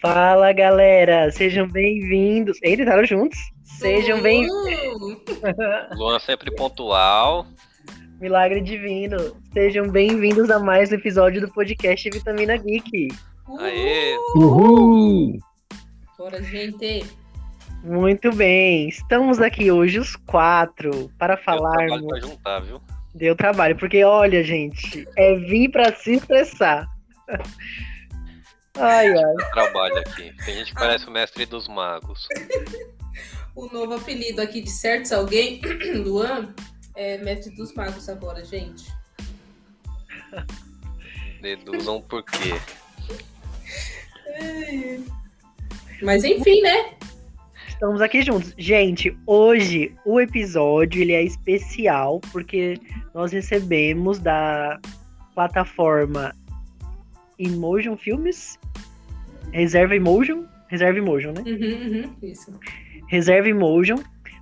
Fala galera, sejam bem-vindos. Eles estaram juntos? Sejam bem-vindos. Luan sempre pontual. Milagre divino. Sejam bem-vindos a mais um episódio do podcast Vitamina Geek. Aê! Uhul! Bora, gente. Muito bem, estamos aqui hoje os quatro para Deu trabalho falarmos. pra juntar, viu? Deu trabalho, porque olha, gente, é vir para se estressar. Ai, ai. Trabalho aqui. Tem gente que parece o mestre dos magos. O novo apelido aqui de certos alguém, Luan, é mestre dos magos agora, gente. Deduzam por quê. Mas enfim, né? Estamos aqui juntos. Gente, hoje o episódio ele é especial porque nós recebemos da plataforma Emotion Filmes, Reserva Emotion, Reserva Emotion, né? Uhum, uhum, isso. Reserva Emotion.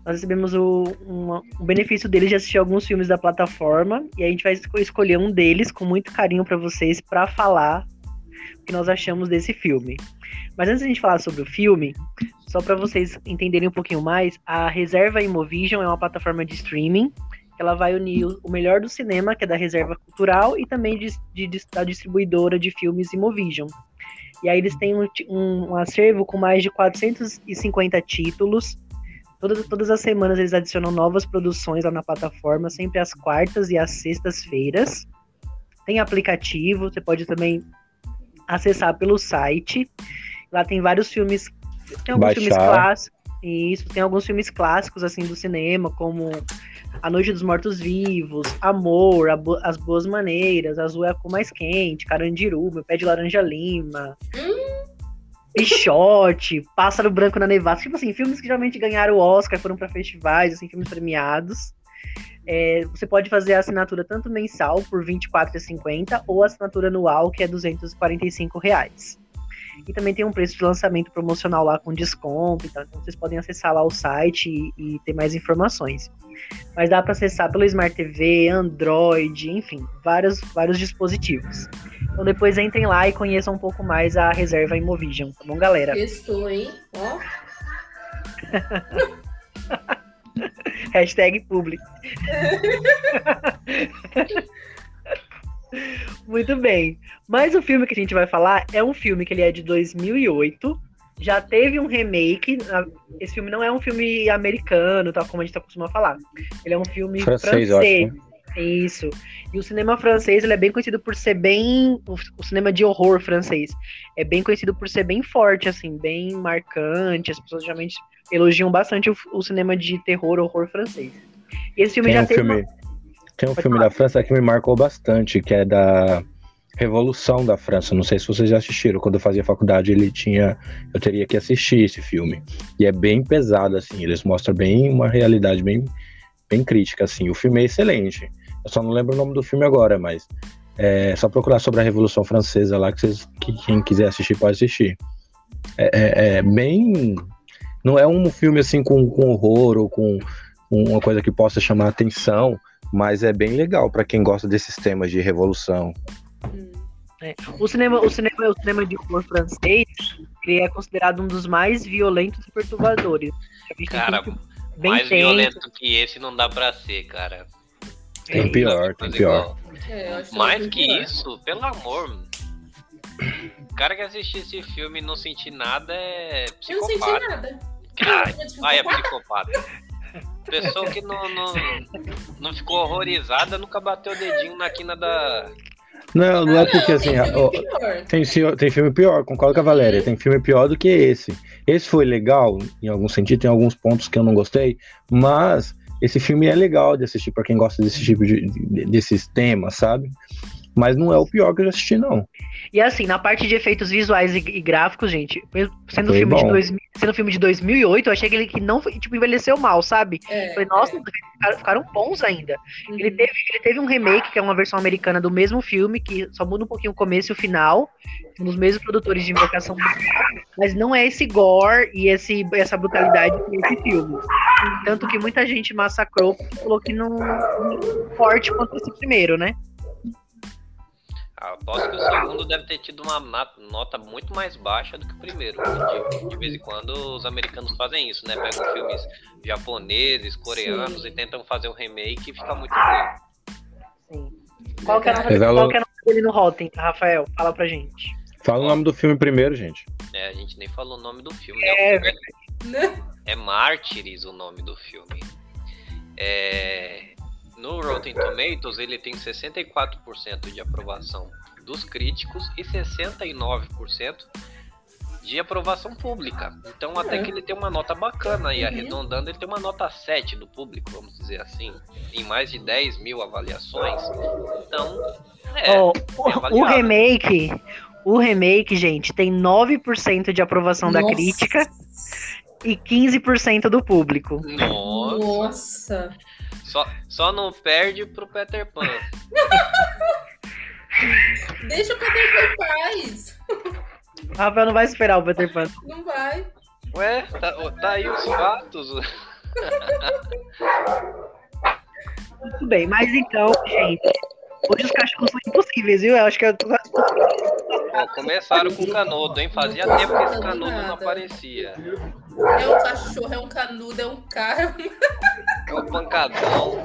Nós recebemos o, uma- o benefício deles de assistir alguns filmes da plataforma e a gente vai esco- escolher um deles com muito carinho para vocês para falar o que nós achamos desse filme. Mas antes de a gente falar sobre o filme, só para vocês entenderem um pouquinho mais, a Reserva Imovision é uma plataforma de streaming que ela vai unir o melhor do cinema, que é da Reserva Cultural, e também de- de- da distribuidora de filmes Imovision. E aí eles têm um, um- um acervo com mais de 450 títulos. Todas, todas as semanas eles adicionam novas produções lá na plataforma, sempre às quartas e às sextas-feiras. Tem aplicativo, você pode também acessar pelo site. Lá tem vários filmes. Tem alguns Baixar. filmes clássicos. Isso, tem alguns filmes clássicos assim do cinema, como A Noite dos Mortos Vivos, Amor, Bo- As Boas Maneiras, Azul é a cor mais quente, Carandiru, Meu Pé de Laranja Lima, Pichote, Pássaro Branco na Nevasca. Tipo assim, filmes que geralmente ganharam o Oscar, foram para festivais, assim, filmes premiados. É, você pode fazer a assinatura tanto mensal por R$ 24,50 ou a assinatura anual, que é 245 reais. E também tem um preço de lançamento promocional lá com desconto, então vocês podem acessar lá o site e, e ter mais informações. Mas dá para acessar pelo Smart TV, Android, enfim, vários, vários dispositivos. Então depois entrem lá e conheçam um pouco mais a reserva Imovision, tá bom, galera? Testou, hein? Ó. Hashtag public. Muito bem. Mas o filme que a gente vai falar é um filme que ele é de 2008. Já teve um remake. Esse filme não é um filme americano, tal como a gente tá acostumado a falar. Ele é um filme Francês, francês. acho, Isso. E o cinema francês ele é bem conhecido por ser bem. O, o cinema de horror francês é bem conhecido por ser bem forte, assim, bem marcante. As pessoas geralmente elogiam bastante o, o cinema de terror, horror francês. E esse filme Tem já um teve. filme, uma- tem um Pode filme falar. da França que me marcou bastante, que é da Revolução da França. Não sei se vocês já assistiram. Quando eu fazia faculdade, ele tinha. Eu teria que assistir esse filme. E é bem pesado, assim. Eles mostram bem uma realidade bem, bem crítica, assim. O filme é excelente. Eu só não lembro o nome do filme agora, mas é só procurar sobre a Revolução Francesa lá, que, vocês, que quem quiser assistir pode assistir. É, é- é bem. Não é um filme assim com, com horror ou com uma coisa que possa chamar atenção, mas é bem legal pra quem gosta desses temas de revolução. Hum. O cinema, o cinema, o cinema de horror francês, ele é considerado um dos mais violentos e perturbadores. Cara, mais tenso, violento que esse não dá pra ser, cara. Tem é, pior, tem pior. É, Mais que pior. isso, pelo amor. O cara que assistir esse filme e não sentir nada é Eu não senti psicopata. nada. Ai, ai, é psicopata. Pessoa que não, não, não ficou horrorizada nunca bateu o dedinho na quina da. Não, não é porque Não, assim, tem filme ó, pior. tem, tem filme pior, concordo com a Valéria, tem filme pior do que esse. Esse foi legal, em algum sentido, tem alguns pontos que eu não gostei, mas esse filme é legal de assistir pra quem gosta desse tipo de, de- desses temas, sabe? Mas não é o pior que eu já assisti, não. E assim, na parte de efeitos visuais e, e gráficos, gente, sendo um Foi filme, de. 2000, sendo filme de 2008, eu achei que ele que não tipo, envelheceu mal, sabe? É, Falei, nossa, é. ficaram, ficaram bons ainda. Uhum. Ele teve, ele teve um remake, que é uma versão americana do mesmo filme, que só muda um pouquinho o começo e o final, um dos mesmos produtores de Invocação mas não é esse gore e esse, essa brutalidade que é esse filme. Tanto que muita gente massacrou porque falou que não, não é forte quanto esse primeiro, né? Aposto que o segundo deve ter tido uma nota muito mais baixa do que o primeiro. De, de vez em quando os americanos fazem isso, né? Pegam filmes japoneses, coreanos Sim. e tentam fazer um remake e fica muito ruim. Sim. Qual que é, qual que é dele no Rotten, Rafael? Fala pra gente. Fala o nome do filme primeiro, gente. É, a gente nem falou o nome do filme, É, né? Né? É Mártires o nome do filme. É, No Rotten Tomatoes ele tem 64% de aprovação dos críticos e 69% de aprovação pública. Então até É. que ele tem uma nota bacana e Uhum. arredondando ele tem uma nota 7 do público, vamos dizer assim, em mais de 10 mil avaliações. Então, é, é o, remake, o remake, gente, tem 9% de aprovação da Nossa. crítica e 15% do público. Nossa, Nossa. Só, só não perde pro Peter Pan. Deixa o Peter Pan em paz. O Rafael não vai esperar o Peter Pan. Não vai. Ué, tá, tá aí os fatos. Tudo bem, mas então, gente, hoje os cachorros são impossíveis, viu? Eu acho que eu tô... Ó, começaram com canudo, hein? Fazia Não tempo que esse canudo não nada. aparecia. É um cachorro, é um canudo, é um carro. É o pancadão.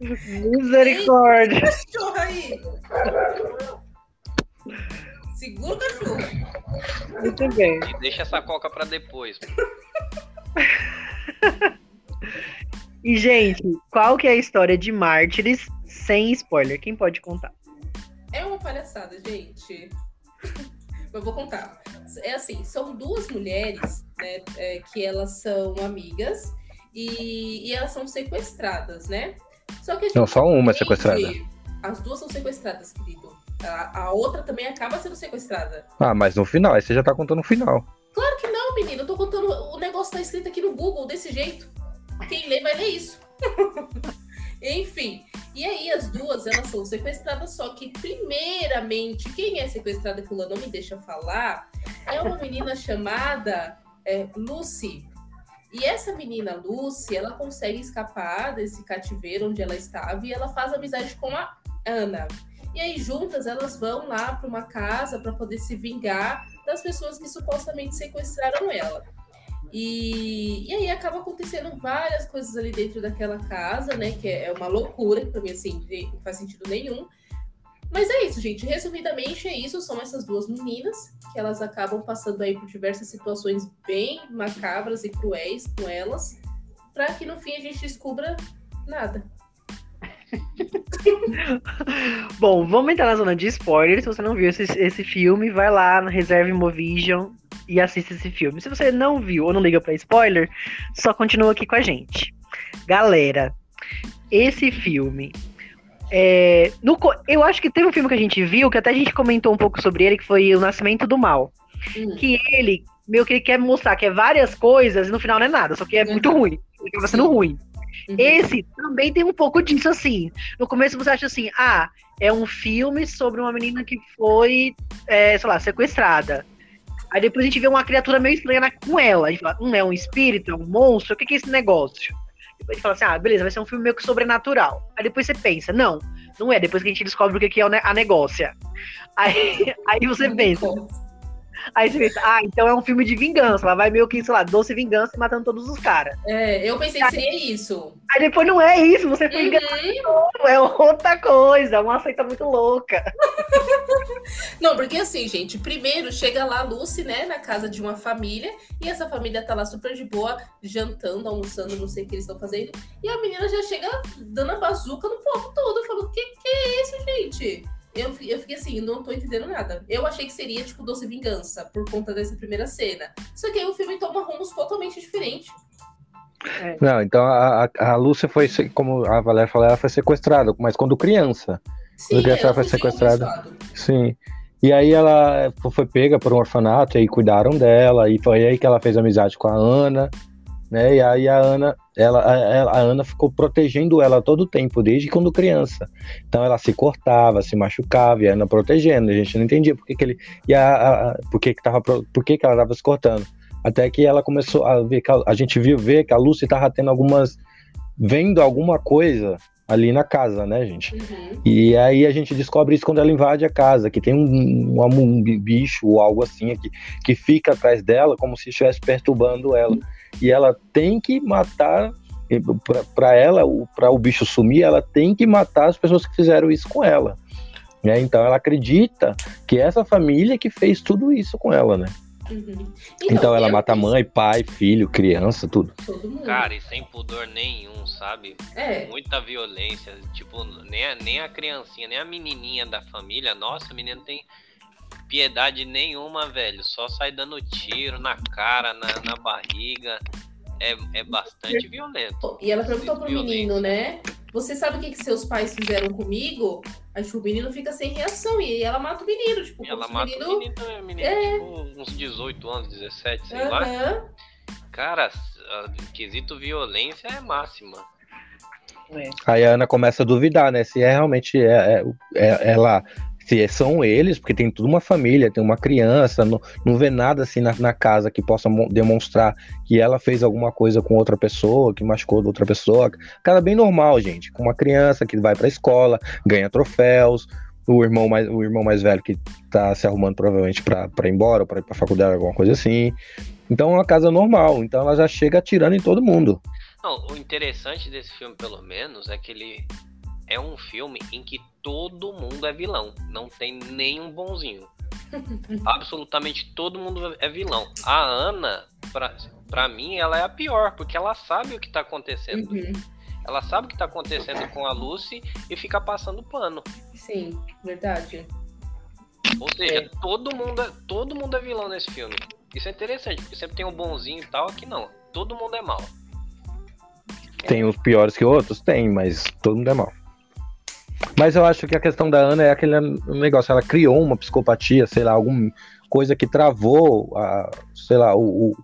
Misericórdia. cachorro aí. Segura o cachorro. Muito bem. E deixa essa coca pra depois. E, gente, qual que é a história de Mártires sem spoiler? Quem pode contar? É uma palhaçada, gente. Eu vou contar. É assim, são duas mulheres, né, é, que elas são amigas e, e elas são sequestradas, né? Só que a gente Não, só uma é sequestrada. As duas são sequestradas, querido. A, a outra também acaba sendo sequestrada. Ah, mas no final, aí você já tá contando o final. Claro que não, menino. Eu tô contando. O negócio tá escrito aqui no Google desse jeito. Quem lê vai ler isso. Enfim. E aí as duas elas são sequestradas, só que primeiramente quem é sequestrada que o Lula não me deixa falar é uma menina chamada é, Lucy. E essa menina Lucy, ela consegue escapar desse cativeiro onde ela estava e ela faz amizade com a Ana. E aí juntas elas vão lá para uma casa para poder se vingar das pessoas que supostamente sequestraram ela. E, e aí acaba acontecendo várias coisas ali dentro daquela casa, né? Que é uma loucura, que mim, assim, não faz sentido nenhum. Mas é isso, gente. Resumidamente, é isso. São essas duas meninas que elas acabam passando aí por diversas situações bem macabras e cruéis com elas, para que no fim a gente descubra nada. Bom, vamos entrar na zona de spoilers. Se você não viu esse, esse filme, vai lá na Reserve Movision e assista esse filme. Se você não viu ou não liga pra spoiler, só continua aqui com a gente. Galera, esse filme. É, no eu acho que teve um filme que a gente viu, que até a gente comentou um pouco sobre ele, que foi O Nascimento do Mal. Hum. Que ele, meio que ele quer mostrar que é várias coisas e no final não é nada, só que é muito Uhum. ruim. Ele acaba sendo ruim. Uhum. Esse também tem um pouco disso, assim. No começo você acha assim, ah, é um filme sobre uma menina que foi, é, sei lá, sequestrada. Aí depois a gente vê uma criatura meio estranha com ela. A gente fala, hum, é um espírito, é um monstro, o que, que é esse negócio? Gente fala assim, ah, beleza, vai ser um filme meio que sobrenatural. Aí depois você pensa, não, não é, depois que a gente descobre o que, é a negócia. Aí, aí você pensa, aí você pensa, ah, então é um filme de vingança. Ela vai meio que, sei lá, doce vingança e matando todos os caras. É, eu pensei que seria isso. Aí depois não é isso, você foi enganado. Uhum. É outra coisa, uma seita muito louca. Não, porque assim, gente, primeiro chega lá a Lucy, né, na casa de uma família, e essa família tá lá super de boa, jantando, almoçando, não sei o que eles estão fazendo, e a menina já chega dando a bazuca no povo todo. Falo, que que é isso, gente? Eu, eu fiquei assim, não tô entendendo nada. Eu achei que seria, tipo, Doce Vingança, por conta dessa primeira cena. Só que aí o filme toma rumos totalmente diferentes. Não, então a, a a Lúcia foi, se- como a Valéria falou, ela foi sequestrada, mas quando criança. Sim, queria que ela foi sequestrada. Sim. E aí ela foi pega por um orfanato, e aí cuidaram dela, e foi aí que ela fez amizade com a Ana, né? E aí a Ana, ela, a, a Ana ficou protegendo ela todo o tempo, desde quando criança. Então ela se cortava, se machucava, e a Ana protegendo. A gente não entendia por que, que ele. E a, a- por que, que, tava, por que, que ela tava se cortando. Até que ela começou a ver a, a gente viu ver que a Lucy tava tendo algumas. vendo alguma coisa ali na casa, né, gente? Uhum. E aí a gente descobre isso quando ela invade a casa, que tem um, um, um bicho ou algo assim que, que fica atrás dela, como se estivesse perturbando ela. E ela tem que matar, para ela, para o bicho sumir, ela tem que matar as pessoas que fizeram isso com ela. Né? Então ela acredita que essa família que fez tudo isso com ela, né? Uhum. Então, ela eu mata fiz mãe, pai, filho, criança, tudo. Todo mundo. Cara, e sem pudor nenhum, sabe? é. Muita violência. Tipo, nem a, nem a criancinha, nem a menininha da família. Nossa, a menina tem piedade nenhuma, velho. Só sai dando tiro na cara, na, na barriga. É, é bastante violento. E ela perguntou pro Violência. menino, né? Você sabe o que, que seus pais fizeram comigo? Aí tipo, o menino fica sem reação e ela mata o menino. Tipo, E ela mata o o menino também. O menino, É. tipo, uns 18 anos, 17, sei lá. Aham. Cara, quesito violência é máxima. É. Aí a Ana começa a duvidar, né? Se é realmente é, é, é- ela. Se são eles, porque tem toda uma família, tem uma criança, não, não vê nada assim na, na casa que possa mo- demonstrar que ela fez alguma coisa com outra pessoa, que machucou outra pessoa. Cara bem normal, gente. Com uma criança que vai pra escola, ganha troféus, o irmão mais, o irmão mais velho que tá se arrumando provavelmente pra, pra ir embora, pra ir pra faculdade, alguma coisa assim. Então é uma casa normal, então ela já chega atirando em todo mundo. Não, o interessante desse filme, pelo menos, é que ele é um filme em que todo mundo é vilão. Não tem nenhum bonzinho. Absolutamente todo mundo é vilão. A Ana, pra, pra mim, ela é a pior, porque ela sabe o que tá acontecendo. Uhum. Ela sabe o que tá acontecendo com a Lucy e fica passando pano. Sim, verdade. Ou seja, todo, mundo é, todo mundo é vilão nesse filme. Isso é interessante, porque sempre tem um bonzinho e tal, aqui não. Todo mundo é mal. Tem uns piores que outros? Tem, mas todo mundo é mal. Mas eu acho que a questão da Ana é aquele negócio, ela criou uma psicopatia, sei lá, alguma coisa que travou, a, sei lá, o, o-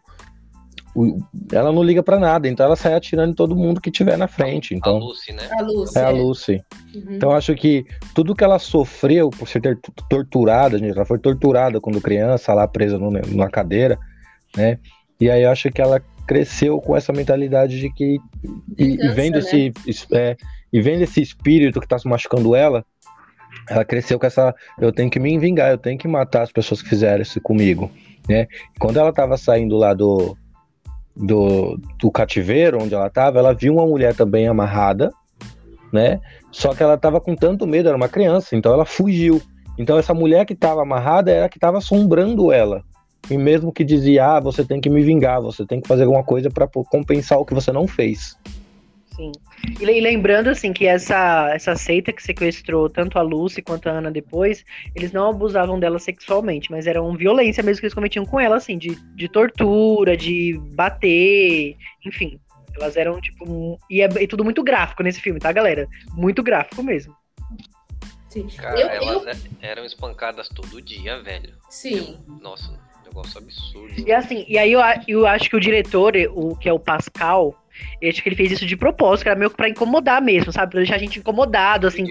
o- ela não liga pra nada, então ela sai atirando em todo mundo que tiver na frente. A Então, Lucy, né? A Lúcia. é a Lucy. Uhum. Então eu acho que tudo que ela sofreu por ser ter- torturada, gente, ela foi torturada quando criança, lá presa no- numa cadeira, né? E aí eu acho que ela cresceu com essa mentalidade de que e, e vendo né? esse es- é, e vendo esse espírito que tá se machucando ela, ela cresceu com essa eu tenho que me vingar, eu tenho que matar as pessoas que fizeram isso comigo, né? Quando ela tava saindo lá do do, do cativeiro onde ela tava, ela viu uma mulher também amarrada, né? Só que ela tava com tanto medo, era uma criança, então ela fugiu. Então essa mulher que tava amarrada era a que tava assombrando ela. E mesmo que dizia, ah, você tem que me vingar, você tem que fazer alguma coisa para compensar o que você não fez. Sim. E le- lembrando, assim, que essa, essa seita que sequestrou tanto a Lucy quanto a Ana depois, eles não abusavam dela sexualmente, mas eram violência mesmo que eles cometiam com ela, assim, de, de tortura, de bater, enfim. Elas eram, tipo, um- e é e tudo muito gráfico nesse filme, tá, galera? Muito gráfico mesmo. Sim. Cara, Eu- elas eu- é- eram espancadas todo dia, velho. Sim. Nossa, negócio absurdo. E assim, e aí eu, eu acho que o diretor, o que é o Pascal, eu acho que ele fez isso de propósito, que era meio que pra incomodar mesmo, sabe? Pra deixar a gente incomodado, assim,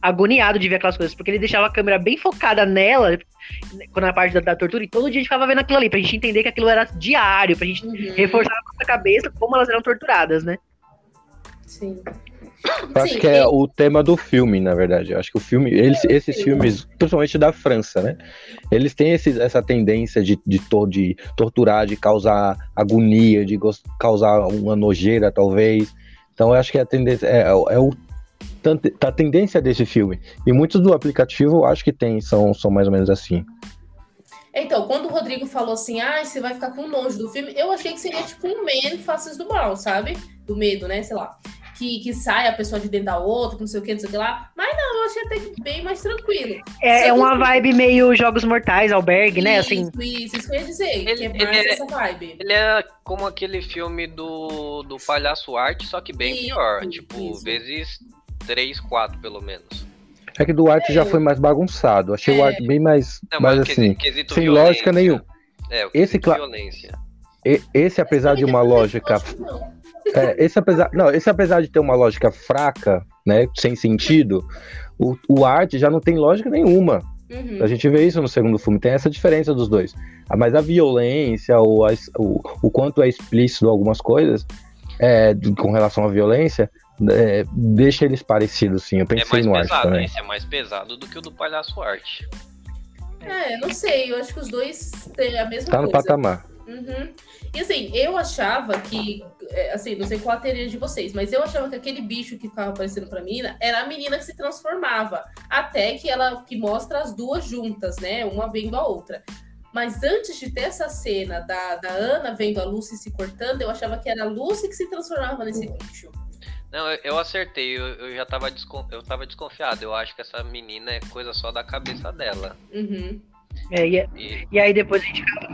agoniado de ver aquelas coisas. Porque ele deixava a câmera bem focada nela, quando na parte da, da tortura, e todo dia a gente ficava vendo aquilo ali, pra gente entender que aquilo era diário, pra gente Uhum. reforçar na nossa cabeça como elas eram torturadas, né? Sim. Eu acho que é o tema do filme, na verdade. Eu acho que o filme, eles, esses filmes, principalmente da França, né? Eles têm esse- essa tendência de, de, to- de torturar, de causar agonia, de causar uma nojeira, talvez. Então eu acho que a tendência é, é o tant- a tendência desse filme. E muitos do aplicativo eu acho que tem, são, são mais ou menos assim. Então, quando o Rodrigo falou assim, ah, você vai ficar com nojo do filme, eu achei que seria tipo um Man Faces do Mal, sabe? Do medo, né? Sei lá. Que, que sai a pessoa de dentro da outra, que não sei o que, não sei o que lá. Mas não, eu achei até que bem mais tranquilo. É, é que- uma vibe meio Jogos Mortais, Albergue, né? Assim, Isso, isso, isso que eu ia dizer. Ele- que é ele mais é- essa vibe. Ele é como aquele filme do, do Palhaço Arte, só que bem Isso, pior. Tipo, isso. vezes 3, 4 pelo menos. É que do arte já foi mais bagunçado. Achei o É. arte bem mais, Não, mais mas assim. sem violência. lógica nenhuma. É, o Esse violência. Esse, apesar de uma lógica Não. É, esse apesar, não, esse apesar de ter uma lógica fraca, né, sem sentido, o, o arte já não tem lógica nenhuma. Uhum. A gente vê isso no segundo filme, tem essa diferença dos dois. Ah, Mas a violência, o, a o, o quanto é explícito algumas coisas, é, com relação à violência, é, deixa eles parecidos, sim. Eu É pensei mais no Art pesado, também. esse é mais pesado do que o do palhaço arte. É, não sei, eu acho que os dois têm a mesma Tá no coisa. patamar. Uhum. E assim, eu achava que, é, assim, não sei qual a teoria de vocês, mas eu achava que aquele bicho que ficava aparecendo pra menina era a menina que se transformava. Até que ela que mostra as duas juntas, né? Uma vendo a outra. Mas antes de ter essa cena da, da Ana vendo a Lucy se cortando, eu achava que era a Lucy que se transformava nesse bicho. Não, eu, eu acertei, eu, eu já tava, descon- eu tava desconfiado. Eu acho que essa menina é coisa só da cabeça dela. Uhum. É, e, E, aí depois a gente acaba.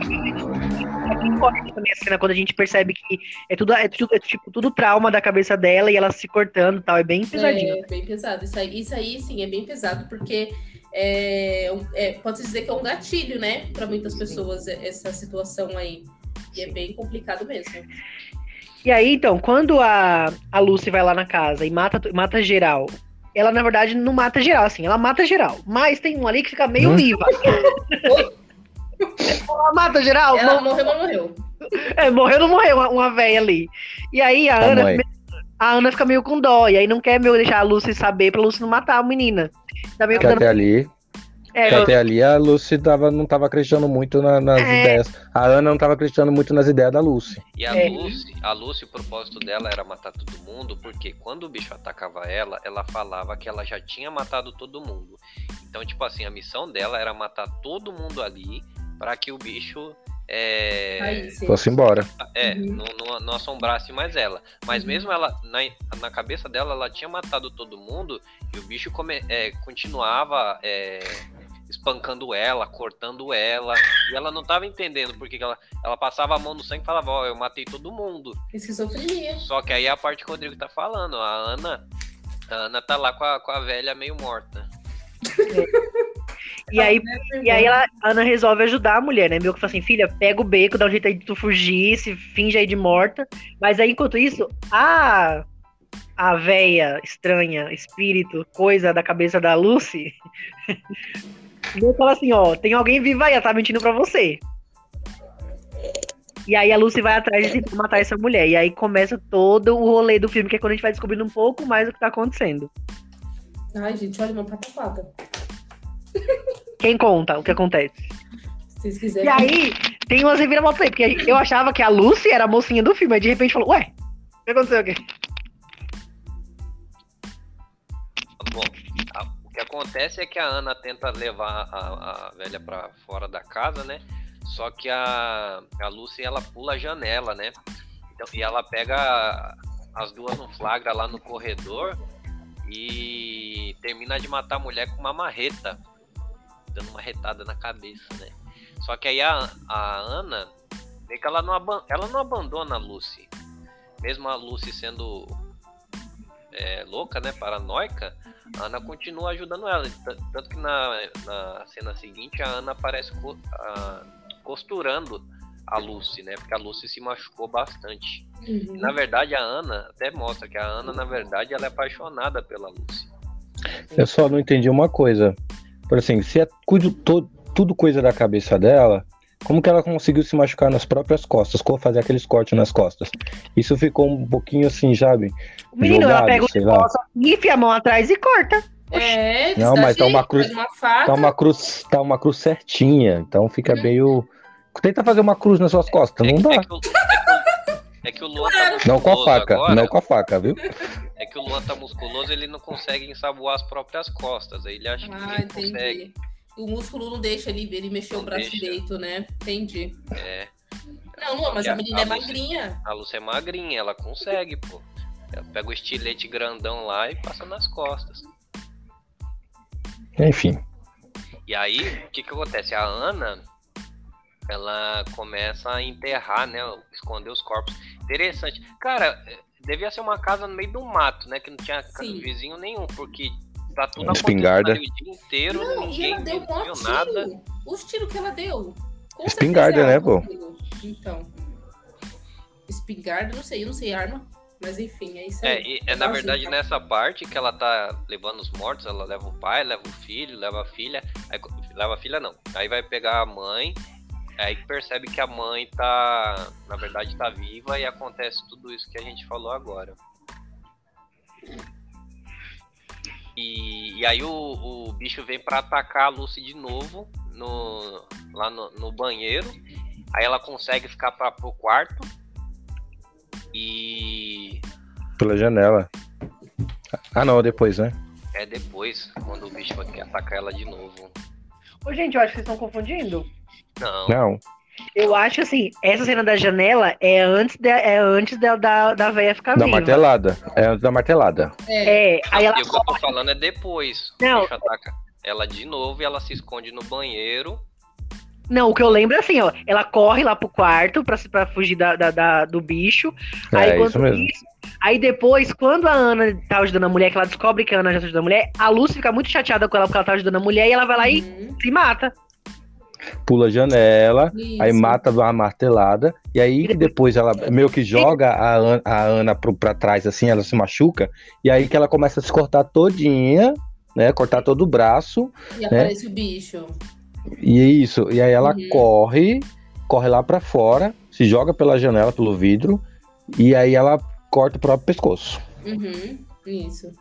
É forte também a cena quando a gente percebe que é tudo, é tudo, é, tipo, tudo trauma da cabeça dela e ela se cortando e tal. É bem pesadinho. É bem pesado. Isso aí, isso aí sim, é bem pesado, porque é, é, pode-se dizer que é um gatilho, né? Para muitas pessoas, essa situação aí. E é bem complicado mesmo. E aí, então, quando a, a Lucy vai lá na casa e mata, mata geral, ela, na verdade, não mata geral, assim, ela mata geral. Mas tem um ali que fica meio Hum? viva. ela mata geral? Ela Não- morreu, mas morreu. é, morreu, não morreu, uma, uma véia ali. E aí a A Ana, mãe. a Ana fica meio com dó, e aí não quer meio deixar a Lucy saber pra Lucy não matar a menina. Tá meio dando... até ali, É, que até ali a Lucy tava, não tava acreditando muito na- nas É. ideias. A Ana não tava acreditando muito nas ideias da Lucy. e a É. Lucy, a Lucy, o propósito dela era matar todo mundo, porque quando o bicho atacava ela, ela falava que ela já tinha matado todo mundo. Então, tipo assim, a missão dela era matar todo mundo ali pra que o bicho é, Aí. Fosse embora. É, Uhum. não, não, não assombrasse mais ela. Mas Uhum. mesmo ela, na, na cabeça dela, ela tinha matado todo mundo e o bicho come- é, continuava é, espancando ela, cortando ela. E ela não tava entendendo porque que ela, ela passava a mão no sangue e falava: Ó, eu matei todo mundo. Esquizofrenia. Só que aí é a parte que o Rodrigo tá falando. A Ana, a Ana tá lá com a, com a velha meio morta. E aí, e aí ela, a Ana resolve ajudar a mulher, né? Meio que fala assim, filha, pega o beco, dá um jeito aí de tu fugir, se finge aí de morta. Mas aí, enquanto isso, a a véia estranha, espírito, coisa da cabeça da Lucy, que fala assim, ó, tem alguém vivo aí, ela tá mentindo pra você. E aí a Lucy vai atrás de tentar matar essa mulher. E aí começa todo o rolê do filme, que é quando a gente vai descobrindo um pouco mais o que tá acontecendo. Ai, gente, olha uma pataquada. Quem conta o que acontece? Se vocês E quiserem. aí, tem umas reviravoltas aí, porque eu achava que a Lucy era a mocinha do filme, aí de repente falou, ué, o que aconteceu aqui? Bom, que acontece é que a Ana tenta levar a, a velha pra fora da casa, né? Só que a, a Lucy ela pula a janela, né? Então, e ela pega as duas no flagra lá no corredor e termina de matar a mulher com uma marreta, dando uma retada na cabeça, né? Só que aí a, a Ana, vê que ela não, ela não abandona a Lucy. Mesmo a Lucy sendo é, louca, né? Paranoica, a Ana continua ajudando ela. Tanto que na, na cena seguinte a Ana aparece co- a- costurando a Lucy, né? Porque a Lucy se machucou bastante. Uhum. Na verdade, a Ana até mostra que a Ana, na verdade, ela é apaixonada pela Lucy. Eu só não entendi uma coisa. Por assim, se é to- tudo coisa da cabeça dela, como que ela conseguiu se machucar nas próprias costas, como fazer aqueles cortes nas costas? Isso ficou um pouquinho assim, sabe? O menino, ela Jogado, pega o sei lá. negócio, enfia a mão atrás e corta. É, Não, mas tá uma cruz- pega Uma faca. Tá uma cruz, tá uma cruz certinha, então fica meio. Tenta fazer uma cruz nas suas costas, não é, dá. É que, o, é, que o, é que o Luan tá Não com a musculoso faca, agora, não com a faca, viu? É que o Luan tá musculoso, ele não consegue ensaboar as próprias costas. Aí ele acha que Ah, ele consegue. O músculo não deixa ele, ele mexer Não o braço deixa. direito, né? Entendi. É, Não, não, mas a- a menina a é Lucy- magrinha. a Lúcia é magrinha, ela consegue, pô. Ela pega o estilete grandão lá e passa nas costas. Enfim. E aí, o que que acontece? A Ana, ela começa a enterrar, né? Esconder os corpos. Interessante. Cara, devia ser uma casa no meio do mato, né? Que não tinha Sim. vizinho nenhum, porque tá tudo espingarda. ali o dia inteiro, Não, e ninguém ela deu um viu tiro. nada. Os tiros que ela deu. Com Espingarda, certeza é né, pô? Então. Espingarda, não sei, eu não sei arma. Mas enfim, é isso aí. É, e é na verdade nessa parte que ela tá levando os mortos, ela leva o pai, leva o filho, leva a filha, aí, leva a filha não, aí vai pegar a mãe, aí percebe que a mãe tá, na verdade tá viva e acontece tudo isso que a gente falou agora. E, e aí o, o bicho vem pra atacar a Lucy de novo no, lá no, no banheiro. Aí ela consegue ficar pra, pro quarto. E Pela janela. Ah, não, depois, né? é depois, quando o bicho quer atacar ela de novo. Ô, gente, eu acho que vocês estão confundindo. Não, Não. Eu acho assim, essa cena da janela é antes, de, é antes da, da, da véia ficar Da viva. martelada. É antes da martelada. É. É, aí ela e o que eu tô falando é depois. Não. O bicho ataca ela de novo e ela se esconde no banheiro. Não, o que eu lembro é assim, ó. Ela corre lá pro quarto pra, se- pra fugir da, da- da- do bicho. aí, É quando isso mesmo. isso- aí depois, quando a Ana tá ajudando a mulher, que ela descobre que a Ana já tá ajudando a mulher, a Lucy fica muito chateada com ela porque ela tá ajudando a mulher e ela vai lá e Uhum. se mata. Pula a janela. Isso. Aí mata uma martelada. E aí depois ela meio que joga a, An- a Ana pro, pra trás, assim, ela se machuca. E aí que ela começa a se cortar todinha, né? Cortar todo o braço. E aparece o bicho. E é isso. E aí ela Uhum. corre, corre lá pra fora, se joga pela janela, pelo vidro. E aí ela corta o próprio pescoço. Uhum. Isso.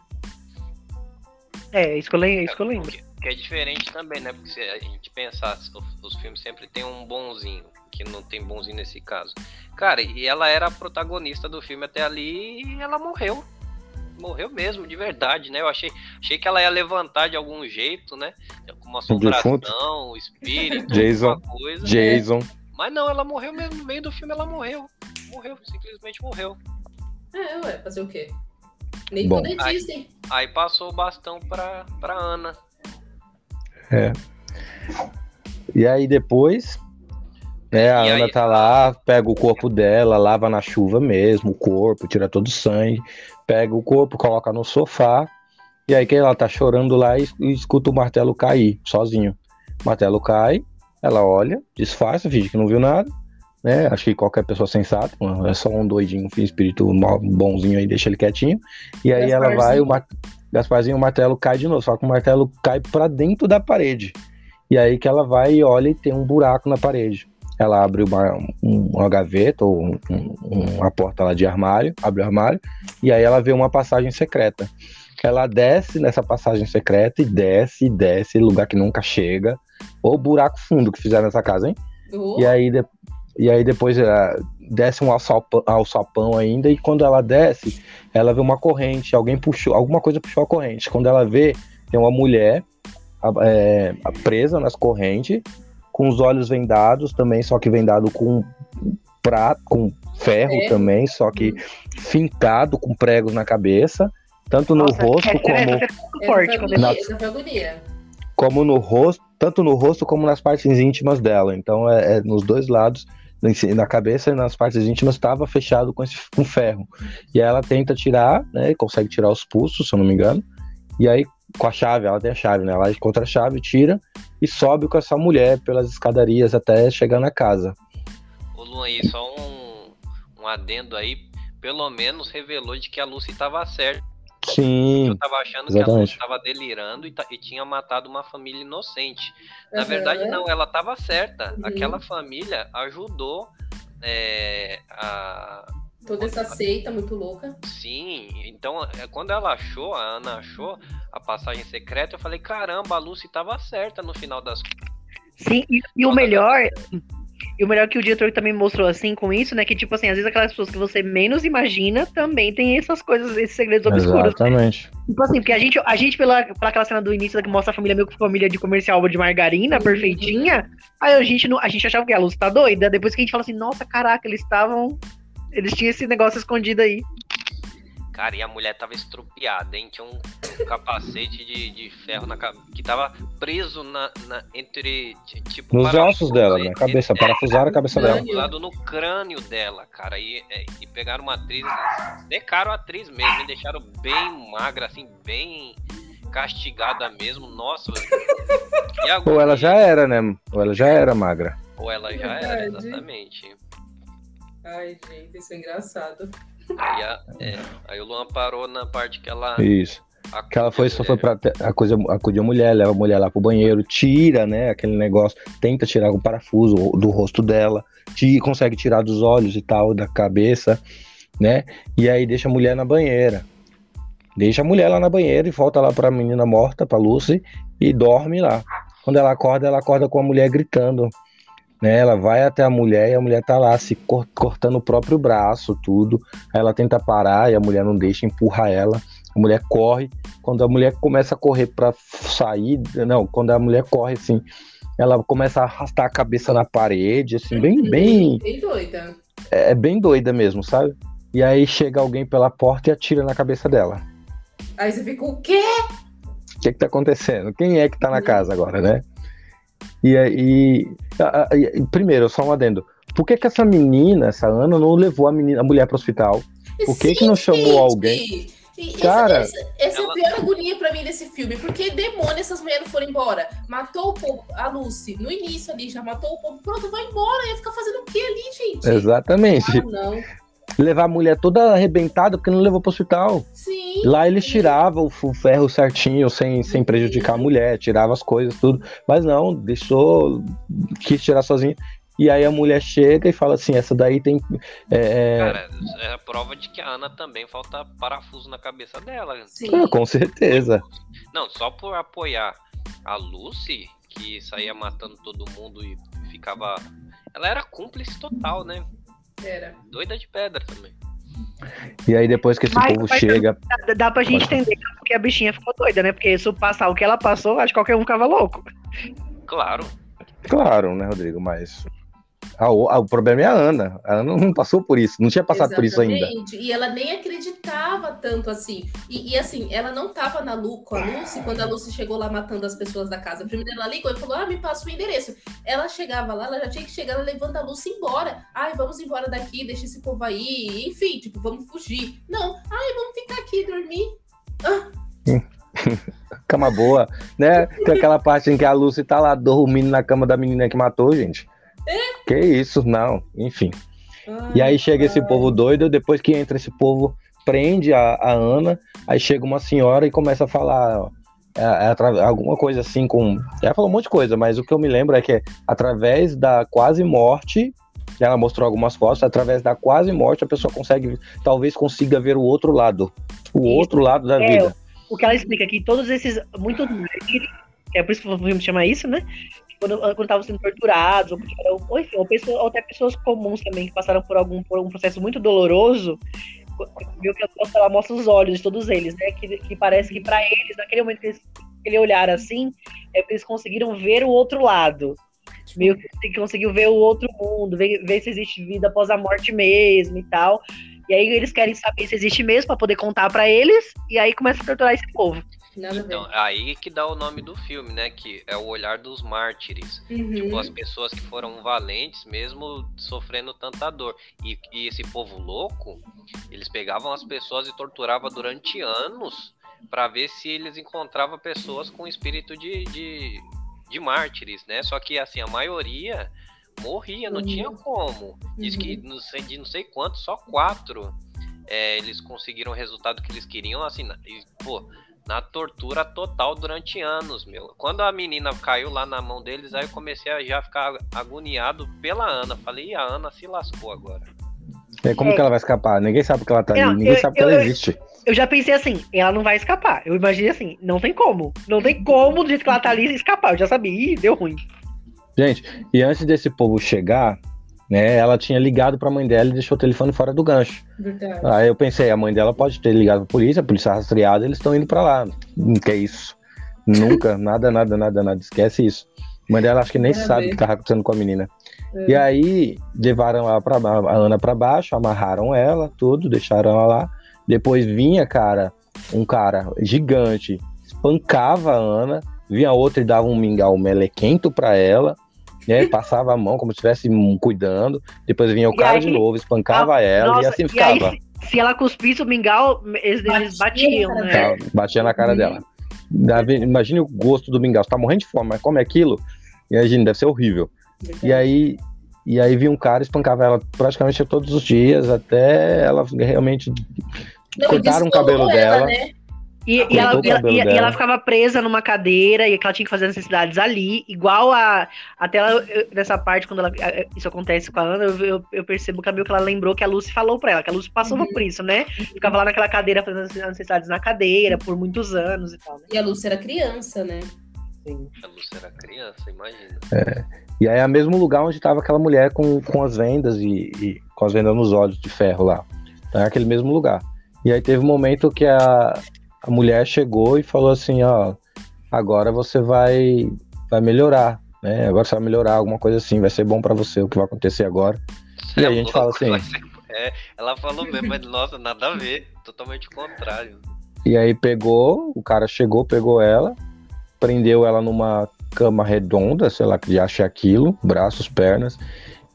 É, isso que eu lembro. Que é diferente também, né? Porque se a gente pensar, os, filmes sempre tem um bonzinho, que não tem bonzinho nesse caso. Cara, e ela era a protagonista do filme até ali e ela morreu. Morreu mesmo, de verdade, né? Eu achei, achei que ela ia levantar de algum jeito, né? Com uma Um assombração, espírito, Jason. alguma coisa. Jason. Mas não, ela morreu mesmo. No meio do filme ela morreu. Morreu, simplesmente morreu. É, ué, fazer o quê? Nem Bom. é Disney. Aí passou o bastão pra, pra Ana. E aí depois, né, a E Ana aí- tá lá, pega o corpo dela, lava na chuva mesmo, o corpo, tira todo o sangue, pega o corpo, coloca no sofá, e aí que ela tá chorando lá e, e escuta o martelo cair, sozinho. O martelo cai, ela olha, disfarça, finge que não viu nada, né? Acho que qualquer pessoa sensata, é só um doidinho, um espírito mal- bonzinho aí, deixa ele quietinho. E aí ela vai, o mar... Gasparzinho, o martelo cai de novo, só que o martelo cai pra dentro da parede. E aí que ela vai e olha e tem um buraco na parede. Ela abre uma, um- uma gaveta ou um- um- uma porta lá de armário, abre o armário, e aí ela vê uma passagem secreta. Ela desce nessa passagem secreta e desce, e desce, lugar que nunca chega. Ou buraco fundo que fizeram nessa casa, hein? E aí, de- e aí depois ah, desce um alçapão, alçapão ainda, e quando ela desce, ela vê uma corrente, alguém puxou, alguma coisa puxou a corrente. Quando ela vê, tem uma mulher é, presa nas correntes, com os olhos vendados também, só que vendado com prato, com ferro Ferro. também, só que fincado com pregos na cabeça, tanto no Nossa, rosto como é muito essa forte. agonia. como no rosto, tanto no rosto como nas partes íntimas dela. Então é, é nos dois lados, na cabeça e nas partes íntimas estava fechado com esse com ferro. E ela tenta tirar, né? Consegue tirar os pulsos, se eu não me engano. E aí com a chave, ela tem a chave, né? Ela encontra a chave, tira e sobe com essa mulher pelas escadarias até chegar na casa. Ô Luan, aí só um, um adendo aí, pelo menos revelou de que a Lucy tava certa. Sim, Eu tava achando que a exatamente. Lucy tava delirando e, e tinha matado uma família inocente. Na verdade, não, ela tava certa. Uhum. Aquela família ajudou é, a. Toda essa seita muito louca. Sim, então é, quando ela achou, a Ana achou a passagem secreta, eu falei, caramba, a Lucy tava certa no final das Sim, e, e o melhor. E o melhor que o diretor também mostrou assim com isso, né? Que, tipo assim, às vezes aquelas pessoas que você menos imagina também tem essas coisas, esses segredos obscuros. exatamente. Tipo assim, porque a gente, a gente pela, pela aquela cena do início que mostra a família meio que família de comercial de margarina, Uhum. perfeitinha. Aí a gente, não, a gente achava que a Luz tá doida. Depois que a gente fala assim, nossa, caraca, eles estavam. Eles tinham esse negócio escondido aí. Cara, e a mulher tava estrupiada, hein? Tinha um, um capacete de, de ferro na cabeça que tava preso na, na- entre. Tipo, Nos ossos dela, na entre- cabeça, parafusaram a cabeça dela. Lado no crânio dela, cara. E, é, e pegaram uma atriz. Secaram a atriz mesmo, me deixaram bem magra, assim, bem castigada mesmo. Nossa. E agora, Ou ela já era, né? Ou ela já era magra. Ou ela já era, Verdade. exatamente. Ai, gente, isso é engraçado. Aí, a- é, aí o Luan parou na parte que ela. Isso. Que ela foi, só foi pra a coisa, acudir a mulher, leva a mulher lá pro banheiro, tira, né, aquele negócio, tenta tirar o parafuso do rosto dela, ti- consegue tirar dos olhos e tal, da cabeça, né, e aí deixa a mulher na banheira. Deixa a mulher lá na banheira e volta lá pra menina morta, pra Lucy, e dorme lá. Quando ela acorda, ela acorda com a mulher gritando. Né, ela vai até a mulher e a mulher tá lá se cortando o próprio braço, tudo. Aí ela tenta parar e a mulher não deixa, empurra ela. A mulher corre. Quando a mulher começa a correr para sair, não, quando a mulher corre assim, ela começa a arrastar a cabeça na parede, assim, bem, bem. Bem doida. É, é bem doida mesmo, sabe? E aí chega alguém pela porta e atira na cabeça dela. Aí você fica, o quê? O que, que tá acontecendo? Quem é que tá na casa agora, né? E aí. Primeiro, só um adendo. Por que, que essa menina, essa Ana, não levou a, menina, a mulher pro hospital? Por que, Sim, que não chamou alguém? E Cara, essa, essa, essa ela- é a pior agonia pra mim desse filme, porque demônio essas mulheres não foram embora. Matou o povo, a Lucy, no início ali, já matou o povo, pronto, vai embora, ia ficar fazendo o que ali, gente? Exatamente. Ah, não. Levar a mulher toda arrebentada porque não levou pro hospital. Sim. Lá eles tiravam o ferro certinho, sem, sem prejudicar a mulher, tirava as coisas, tudo. Mas não, deixou, quis tirar sozinho. E aí a mulher chega e fala assim: essa daí tem. é, é, Cara, é a prova de que a Ana também falta parafuso na cabeça dela. Sim. ah, com certeza. Não, só por apoiar a Lucy, que saía matando todo mundo e ficava. Ela era cúmplice total, né? Era. Doida de pedra também. E aí depois que esse Mas- povo mas- chega. Dá, dá pra gente entender porque a bichinha ficou doida, né? Porque se passar o que ela passou, acho que qualquer um ficava louco. Claro. Claro, né, Rodrigo? Mas. A o- a- o problema é a Ana. A Ana não passou por isso, não tinha passado por isso ainda. Exatamente. E ela nem acreditava tanto assim. E, e, assim, ela não tava na Lu com a Lucy quando a Lucy chegou lá matando as pessoas da casa. Primeiro ela ligou e falou: Ah, me passa o endereço. Ela chegava lá, ela já tinha que chegar, ela levanta a Lucy embora. Ai, vamos embora daqui, deixa esse povo aí. Enfim, tipo, vamos fugir. Não, ai, vamos ficar aqui dormir. Cama boa, né? Tem aquela parte em que a Lucy tá lá dormindo na cama da menina que matou, gente. Que isso, não, enfim. E aí chega esse povo doido, depois que entra esse povo, prende a, a Ana, aí chega uma senhora e começa a falar ó, é, é alguma coisa assim com. Ela falou um monte de coisa, mas o que eu me lembro é que através da quase morte, ela mostrou algumas fotos, através da quase morte a pessoa consegue, talvez consiga ver o outro lado. O Isso. outro lado da É, vida. O que ela explica aqui, todos esses. Muitos. É por isso que o filme chama isso, né? Quando quando estavam sendo torturados, ou, ou, enfim, ou, pessoas- ou até pessoas comuns também que passaram por algum por um processo muito doloroso, viu que ela- mostra os olhos de todos eles, né? Que, que parece que pra eles, naquele momento que eles, aquele olhar assim, é que eles conseguiram ver o outro lado. Meio que conseguiu ver o outro mundo, ver, ver se existe vida após a morte mesmo e tal. E aí eles querem saber se existe mesmo pra poder contar pra eles, e aí começa a torturar esse povo. Nada. Então, aí que dá o nome do filme, né? Que é o olhar dos mártires. Uhum. Tipo, as pessoas que foram valentes, mesmo sofrendo tanta dor. E, e esse povo louco, eles pegavam as pessoas e torturavam durante anos para ver se eles encontravam pessoas com espírito de, de, de mártires, né? Só que, assim, a maioria morria, não Uhum. tinha como. Diz que não sei, de não sei quanto, só quatro é, eles conseguiram o resultado que eles queriam, assim, e, pô, na tortura total durante anos, meu. Quando a menina caiu lá na mão deles, aí eu comecei a já ficar agoniado pela Ana. Falei, e a Ana se lascou agora. É, como É. que ela vai escapar? Ninguém sabe que ela tá ali, Não, ninguém eu- sabe que eu- ela existe. Eu já pensei assim, ela não vai escapar. Eu imaginei assim, não tem como. Não tem como, do jeito que ela tá ali, escapar. Eu já sabia, Ih, deu ruim. Gente, e antes desse povo chegar, né, ela tinha ligado pra mãe dela e deixou o telefone fora do gancho. Verdade. Aí eu pensei, a mãe dela pode ter ligado pra polícia, a polícia rastreada, eles estão indo pra lá. Que é isso? Nunca, nada, nada, nada, nada. Esquece isso. A mãe dela acho que nem a sabe o que tava acontecendo com a menina. É. E aí levaram ela pra, a Ana pra baixo, amarraram ela, tudo, deixaram ela lá. Depois vinha, cara, um cara gigante, espancava a Ana, vinha outro e dava um mingau melequento pra ela, né? Passava a mão como se estivesse hum, cuidando. Depois vinha o E cara aí- de novo, espancava ela e Nossa, assim e ficava. aí, se, ela cuspisse o mingau, eles, eles Batia batiam, né? Tá, batia na cara Uhum. dela. Dava- Imagine o gosto do mingau. Você tá morrendo de fome, mas come aquilo. Imagina, deve ser horrível. E aí, e aí vinha um cara e espancava ela praticamente todos os dias, até ela realmente. Não, e cortaram o cabelo ela, dela. né? E, e ela, e ela- e- ela ficava presa numa cadeira e que ela tinha que fazer as necessidades ali, igual a. Até ela, eu- nessa parte, quando ela- isso acontece com a Ana, eu, eu, eu percebo que, a que ela lembrou que a Lucy falou pra ela, que a Lucy passou Uhum. por isso, né? Ficava lá naquela cadeira fazendo as necessidades na cadeira por muitos anos e tal, né? E a Lúcia era criança, né? Sim. A Lúcia era criança, imagina. E aí é o mesmo lugar onde tava aquela mulher com, com as vendas e, e com as vendas nos olhos de ferro lá. Então é aquele mesmo lugar. E aí teve um momento que a, a mulher chegou e falou assim, ó, agora você vai, vai melhorar, né? Agora você vai melhorar, alguma coisa assim, vai ser bom pra você o que vai acontecer agora. E a gente fala assim- ser- É, ela falou mesmo, mas nossa, nada a ver. Totalmente o contrário. E aí pegou, o cara chegou, pegou ela, prendeu ela numa cama redonda, sei lá que acha aquilo, braços, pernas.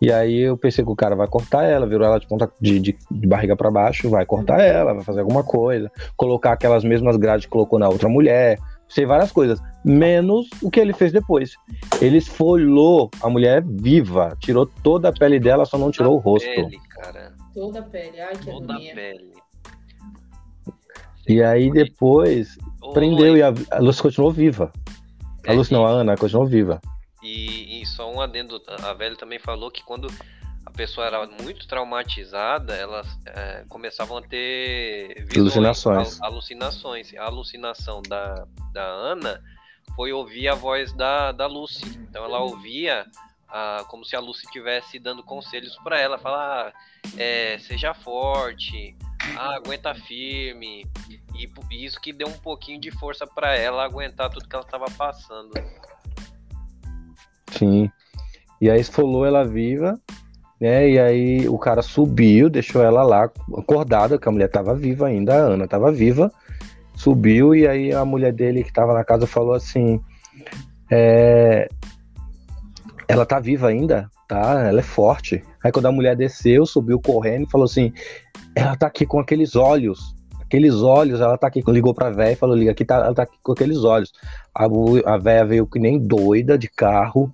E aí eu pensei que o cara vai cortar ela, virou ela de ponta de, de, de barriga pra baixo, vai cortar ela, vai fazer alguma coisa, colocar aquelas mesmas grades que colocou na outra mulher, sei várias coisas, menos o que ele fez depois. Ele esfolou a mulher viva, tirou toda a pele dela, só não tirou o rosto. Pele, cara. Toda a pele. Ai, que Toda a agonia. pele. E aí depois Ô, prendeu e a, a Lúcia continuou viva. A É, Lúcia não, a Ana continuou viva. E, e só um adendo, a velha também falou que quando a pessoa era muito traumatizada, elas é, começavam a ter visões, Alucinações. al- alucinações. A alucinação da, da Ana foi ouvir a voz da, da Lucy. Então ela ouvia ah, como se a Lucy estivesse dando conselhos para ela, falar, ah, é, seja forte, ah, aguenta firme. E, e isso que deu um pouquinho de força para ela aguentar tudo que ela estava passando. Sim. E aí esfolou ela viva, né? E aí o cara subiu, deixou ela lá acordada, que a mulher tava viva ainda, a Ana tava viva. Subiu e aí a mulher dele que tava na casa falou assim: é, Ela tá viva ainda, tá? Ela é forte. Aí quando a mulher desceu, subiu correndo e falou assim: Ela tá aqui com aqueles olhos. Aqueles olhos, ela tá aqui. Ligou pra véia e falou: Liga, aqui tá, ela tá aqui com aqueles olhos. A, a véia veio que nem doida de carro,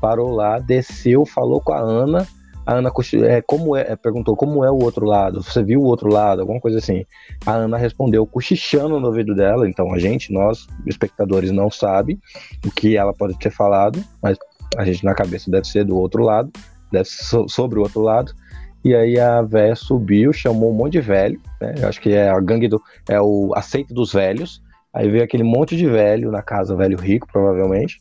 parou lá, desceu, falou com a Ana. A Ana é, como é, é, perguntou como é o outro lado. Você viu o outro lado? Alguma coisa assim. A Ana respondeu cochichando no ouvido dela. Então a gente, nós, espectadores, não sabe o que ela pode ter falado, mas a gente na cabeça deve ser do outro lado, deve ser so- sobre o outro lado. E aí a véia subiu, chamou um monte de velho, né? Eu acho que é a gangue do. é o aceito dos velhos. Aí veio aquele monte de velho na casa, velho rico, provavelmente.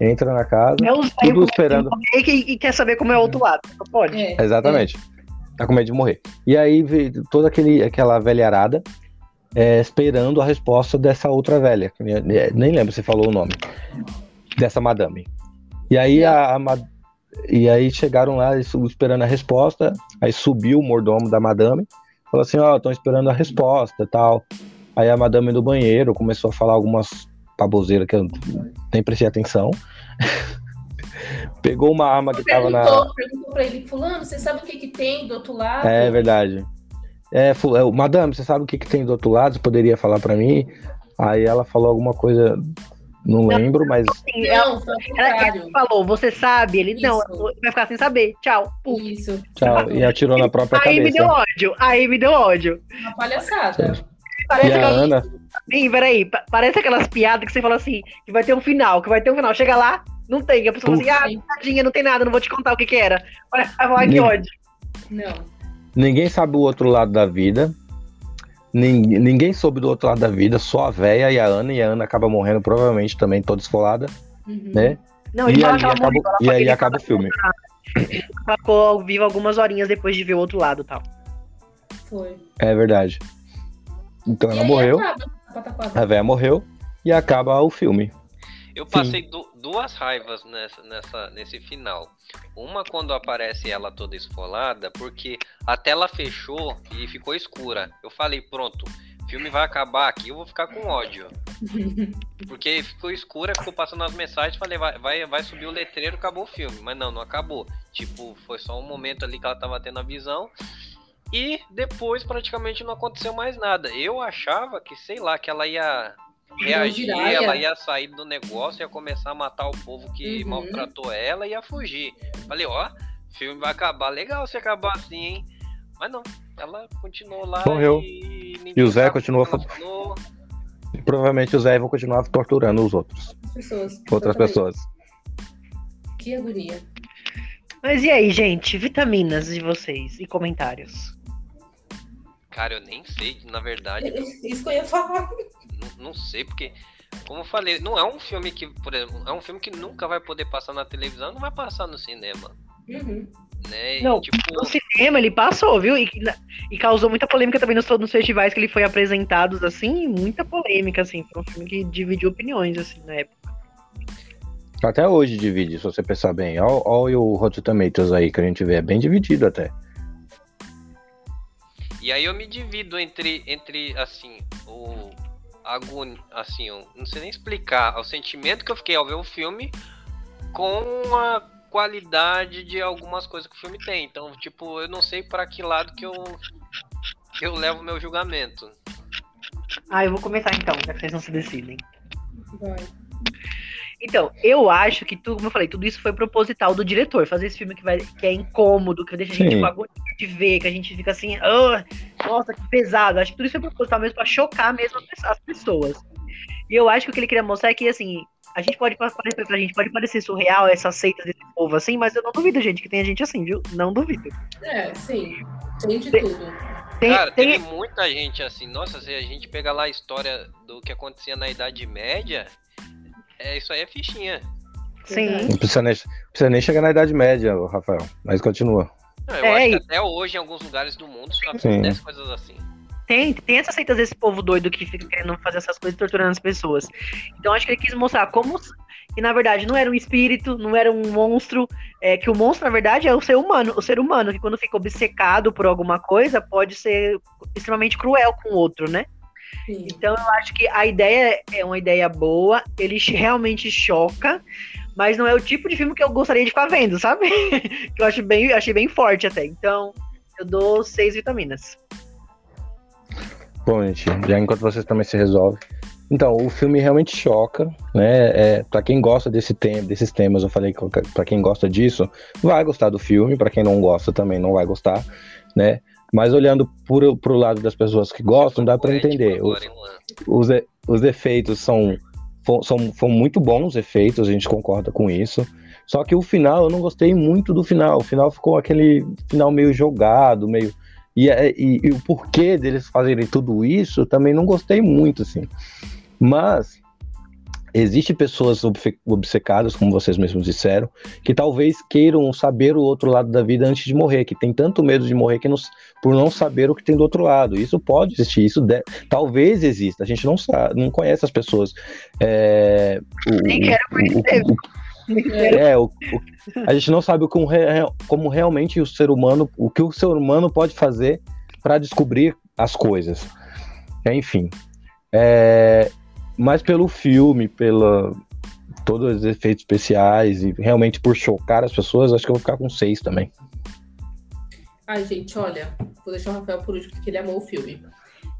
Entra na casa, É os tudo velhos esperando. e, que- e quer saber como é o outro lado. Não pode. É, Exatamente. Tá com medo de morrer. E aí veio toda aquele, aquela velharada é, esperando a resposta dessa outra velha. que nem- Nem lembro se falou o nome. Dessa madame. E aí a, a e aí chegaram lá esperando a resposta. Aí subiu o mordomo da madame. Falou assim, ó, estão esperando a resposta e tal. Aí a madame do banheiro começou a falar algumas baboseiras que eu nem prestei atenção. Pegou uma arma que tava na. Perguntou, pra ele, fulano, você sabe o que que tem do outro lado? É verdade. É, fu- é, madame, você sabe o que, que tem do outro lado? Você poderia falar pra mim? Aí ela falou alguma coisa, não lembro, mas Assim, ela, Não, ela- ele falou, você sabe? Ele, não, Isso. vai ficar sem saber. Tchau. Puf. Isso, tchau. E atirou na própria Aí me deu cabeça. ódio. Aí me deu ódio. uma palhaçada. Parece E a aquelas... Ana, Sim, peraí. pa- Parece aquelas piadas que você fala assim, que vai ter um final, que vai ter um final. Chega lá, não tem. A pessoa fala assim, ah, tadinha, não tem nada, não vou te contar o que que era. Olha, ai, que Nem- ódio. Não. ninguém sabe o outro lado da vida. Nin- Ninguém soube do outro lado da vida, só a véia e a Ana, e a Ana acaba morrendo provavelmente também, toda esfolada, Uhum. né? Não, E, ela acaba, e aí acaba o filme. ficou ao vivo algumas horinhas depois de ver o outro lado tal. Foi. É verdade. Então E ela aí morreu, acaba a véia morreu, e acaba o filme. Eu passei du- duas raivas nessa, nessa, nesse final. Uma quando aparece ela toda esfolada, porque a tela fechou e ficou escura. Eu falei, pronto, o filme vai acabar aqui, eu vou ficar com ódio. Porque ficou escura, ficou passando as mensagens, falei, vai, vai, vai subir o letreiro, acabou o filme. Mas não, não acabou. Tipo, foi só um momento ali que ela tava tendo a visão. E depois praticamente não aconteceu mais nada. Eu achava que, sei lá, que ela ia reagir, ela ia sair do negócio, ia começar a matar o povo que Uhum. maltratou ela e ia fugir. Falei, ó, o filme vai acabar. Legal se acabar assim, hein? Mas não, ela continuou lá Morreu. e... E o Zé continuou falou. E provavelmente o Zé vai continuar torturando os outros. Pessoas. Outras pessoas. Que agonia. Mas e aí, gente? Vitaminas de vocês e comentários. Cara, eu nem sei, na verdade, Isso que eu ia falar. Não, não sei, porque, como eu falei, não é um filme que, por exemplo, é um filme que nunca vai poder passar na televisão, não vai passar no cinema, Uhum. né? Não, tipo, No cinema ele passou, viu? E, e causou muita polêmica também nos, nos festivais que ele foi apresentado, assim, muita polêmica, assim. Foi um filme que dividiu opiniões, assim, na época. Até hoje divide, se você pensar bem. Olha o Rotten Tomatoes aí que a gente vê, é bem dividido até. E aí eu me divido entre, entre assim, o agon... assim, eu não sei nem explicar o sentimento que eu fiquei ao ver o filme com a qualidade de algumas coisas que o filme tem. Então, tipo, eu não sei para que lado que eu que eu levo o meu julgamento. Ah, eu vou começar então, já que vocês não se decidem. Vai. Então, eu acho que, tudo, como eu falei, tudo isso foi proposital do diretor. Fazer esse filme que, vai, que é incômodo, que deixa a gente Sim. com agonia de ver, que a gente fica assim, "Ah, nossa, que pesado. Acho que tudo isso foi proposital mesmo pra chocar mesmo as- as pessoas. E eu acho que o que ele queria mostrar é que, assim, a gente pode parecer pra gente, pode parecer surreal essas seitas desse povo assim, mas eu não duvido, gente, que tenha gente assim, viu? Não duvido. É, sim. Tem de Tem- tudo. Tem, Cara, tem- teve muita gente assim. Nossa, se a gente pegar lá a história do que acontecia na Idade Média, é, isso aí é fichinha. Sim. Não precisa nem, precisa nem chegar na Idade Média, Rafael. Mas continua. Não, eu É, acho que e- até hoje, em alguns lugares do mundo, só acontece coisas assim. Tem, tem essas seitas desse povo doido que fica querendo fazer essas coisas e torturando as pessoas. Então acho que ele quis mostrar como que na verdade não era um espírito, não era um monstro, é que o monstro na verdade é o ser humano, o ser humano que quando fica obcecado por alguma coisa pode ser extremamente cruel com o outro, né? Sim. Então eu acho que a ideia é uma ideia boa, ele realmente choca, mas não é o tipo de filme que eu gostaria de ficar vendo, sabe? que eu acho bem, achei bem forte até. Então eu dou seis vitaminas. Bom, gente, já enquanto vocês também se resolvem. Então, o filme realmente choca, né? É, para quem gosta desse tema, desses temas, eu falei que para quem gosta disso, vai gostar do filme, para quem não gosta também não vai gostar, né? Mas olhando pro, pro lado das pessoas que gostam, dá para entender. Os, os, os efeitos são, fo- são, são muito bons efeitos, a gente concorda com isso. Só que o final, eu não gostei muito do final. O final ficou aquele final meio jogado, meio. E, é- e- e o porquê deles fazerem tudo isso, eu também não gostei muito, assim. Mas Existem pessoas obcecadas, como vocês mesmos disseram, que talvez queiram saber o outro lado da vida antes de morrer, que tem tanto medo de morrer que não, por não saber o que tem do outro lado. Isso pode existir, isso de- talvez exista. A gente não sabe, não conhece as pessoas. É, o- Nem quero o- conhecer. o- é, o- o- a gente não sabe como, como realmente o ser humano, o que o ser humano pode fazer para descobrir as coisas. Enfim, é, mas pelo filme, pela todos os efeitos especiais e realmente por chocar as pessoas, acho que eu vou ficar com seis também. Ai, gente, olha, vou deixar o Rafael por último, porque ele amou o filme.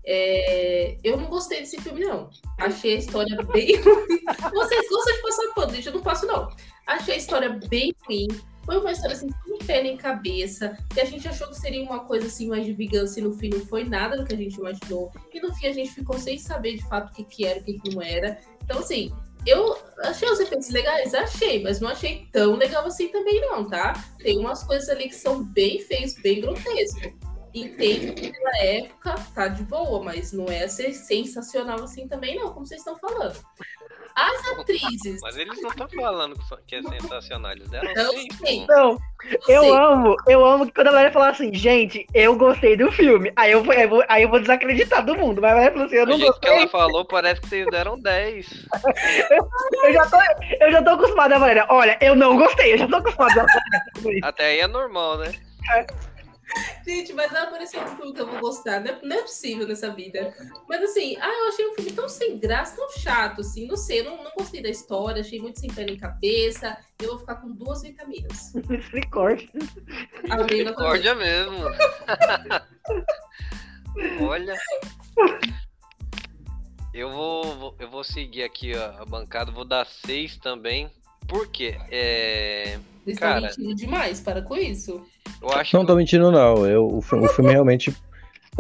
É, eu não gostei desse filme, não. Achei a história bem ruim. Vocês gostam de passar pano, gente, eu não passo, não. Achei a história bem ruim. Foi uma história assim, sem pé nem cabeça, que a gente achou que seria uma coisa assim, mais de vingança, e no fim não foi nada do que a gente imaginou. E no fim a gente ficou sem saber de fato o que, que era, o que, que não era. Então, assim, eu achei os efeitos legais, achei, mas não achei tão legal assim também, não, tá? Tem umas coisas ali que são bem feios, bem grotescos. Entendo que pela época tá de boa, mas não é ser sensacional assim também, não, como vocês estão falando. As atrizes. Mas eles não estão falando que que é sensacional, eles deram seis, sei. pô. Não, eu sei, amo, eu amo que quando a galera fala assim, gente, eu gostei do filme. Aí eu vou, eu vou- aí eu vou desacreditar do mundo. Mas a galera falou assim, eu não jeito que gostei. ela falou, parece que vocês deram 10. Eu já, tô, eu já tô acostumada a Valéria. Olha, eu não gostei, eu já tô acostumada a Valéria. Até aí é normal, né? Gente, mas vai aparecer um filme que eu vou gostar. Não é, não é possível nessa vida. Mas assim, ah, eu achei um filme tão sem graça, tão chato, assim. Não sei, eu não, não gostei da história, achei muito sem pé nem cabeça. Eu vou ficar com duas vitaminas. Recorte. A mesma coisa. Discórdia mesmo. Olha. Eu vou, eu vou seguir aqui a, a bancada, vou dar 6 também. Por quê? É, Vocês estão Cara. mentindo demais, para com isso. eu acho Não que tô mentindo, não. Eu, o, fi- o filme realmente O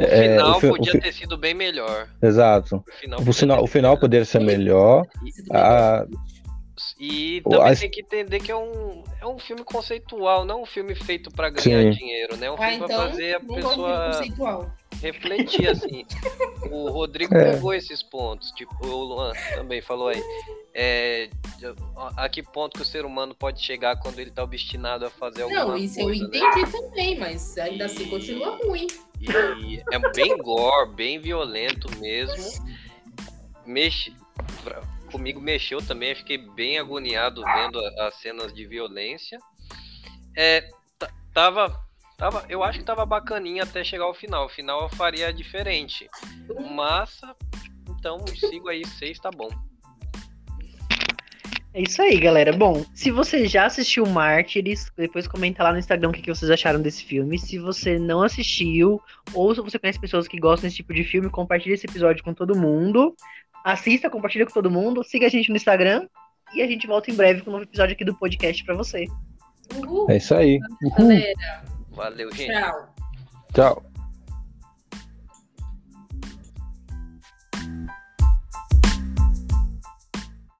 É, final o fi- o podia fi- ter sido bem melhor. Exato. O final, O final, o poderia ser melhor. A, E O- também as- tem que entender que é um, é um filme conceitual, não um filme feito pra ganhar Sim. dinheiro, né? É um Ah, filme então, pra fazer a pessoa. Refletir, assim. O Rodrigo É. pegou esses pontos, tipo, o Luan também falou aí. É, a que ponto que o ser humano pode chegar quando ele tá obstinado a fazer alguma Não, isso eu coisa, né? entendi também, mas ainda assim E- continua ruim. E é bem gore, bem violento mesmo. Mexe, pra- comigo mexeu também, eu fiquei bem agoniado vendo as cenas de violência. É, tava, tava, eu acho que tava bacaninha até chegar ao final. O final eu faria diferente. Massa, então sigo aí, seis tá bom. É isso aí, galera. Bom, se você já assistiu Mártires, depois comenta lá no Instagram o que que vocês acharam desse filme. Se você não assistiu, ou se você conhece pessoas que gostam desse tipo de filme, compartilhe esse episódio com todo mundo. Assista, compartilha com todo mundo. Siga a gente no Instagram. E a gente volta em breve com um novo episódio aqui do podcast pra você. Uhul, é isso aí. galera. Valeu, gente. Tchau. Tchau.